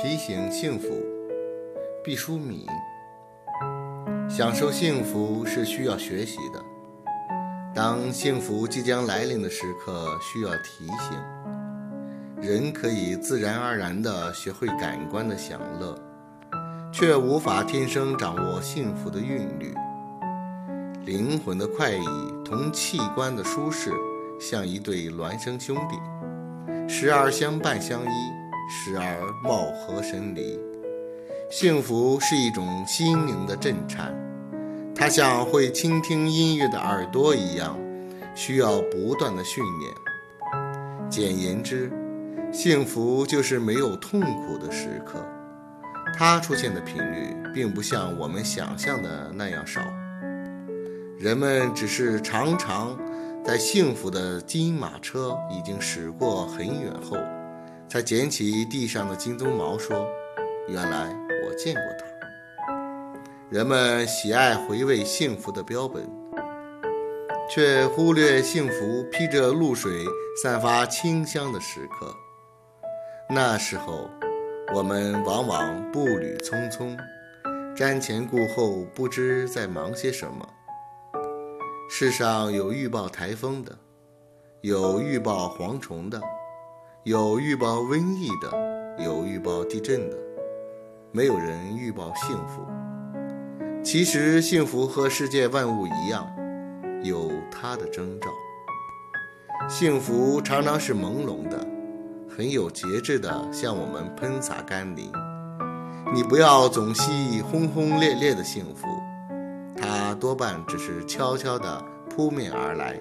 提醒幸福，毕淑敏。享受幸福是需要学习的。当幸福即将来临的时刻，需要提醒。人可以自然而然地学会感官的享乐，却无法天生掌握幸福的韵律。灵魂的快意同器官的舒适，像一对孪生兄弟，时而相伴相依。时而貌合神离，幸福是一种心灵的震颤，它像会倾听音乐的耳朵一样，需要不断的训练。简言之，幸福就是没有痛苦的时刻，它出现的频率并不像我们想象的那样少。人们只是常常在幸福的金马车已经驶过很远后。才捡起地上的金鬃毛，说：“原来我见过它。”人们喜爱回味幸福的标本，却忽略幸福披着露水、散发清香的时刻。那时候，我们往往步履匆匆，瞻前顾后，不知在忙些什么。世上有预报台风的，有预报蝗虫的。有预报瘟疫的，有预报地震的，没有人预报幸福。其实，幸福和世界万物一样，有它的征兆。幸福常常是朦胧的，很有节制的向我们喷洒甘霖。你不要总希轰轰烈烈的幸福，它多半只是悄悄地扑面而来。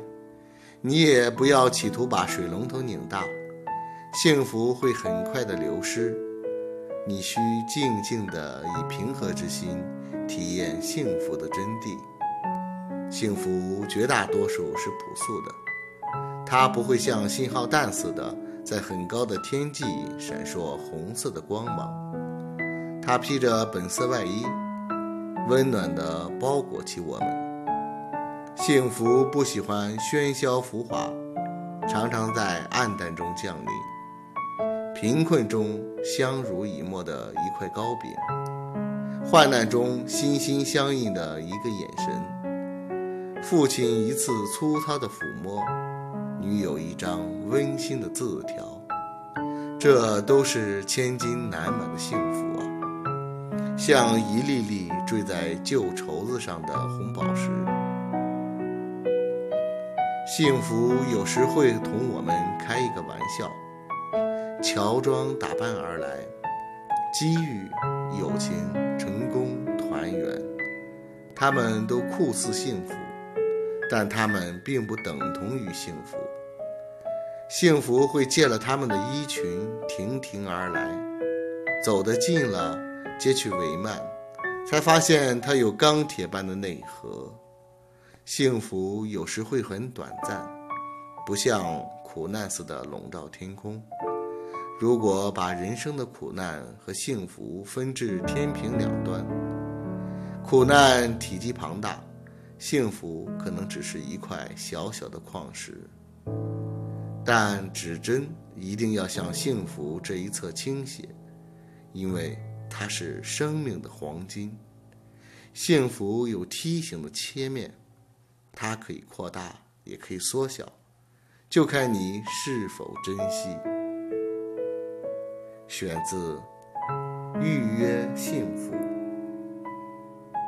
你也不要企图把水龙头拧大。幸福会很快的流失，你需静静的以平和之心体验幸福的真谛。幸福绝大多数是朴素的，它不会像信号弹似的在很高的天际闪烁红色的光芒。它披着本色外衣，温暖地包裹起我们。幸福不喜欢喧嚣浮华，常常在暗淡中降临。贫困中相濡以沫的一块糕饼，患难中心心相印的一个眼神，父亲一次粗糙的抚摸，女友一张温馨的字条，这都是千金难买的幸福啊！像一粒粒坠在旧绸子上的红宝石。幸福有时会同我们开一个玩笑。乔装打扮而来，机遇、友情、成功、团圆，他们都酷似幸福，但他们并不等同于幸福。幸福会借了他们的衣裙，亭亭而来，走得近了，揭去帷幔，才发现它有钢铁般的内核。幸福有时会很短暂，不像苦难似的笼罩天空。如果把人生的苦难和幸福分至天平两端，苦难体积庞大，幸福可能只是一块小小的矿石。但指针一定要向幸福这一侧倾斜，因为它是生命的黄金。幸福有梯形的切面，它可以扩大，也可以缩小，就看你是否珍惜。选自《预约幸福》。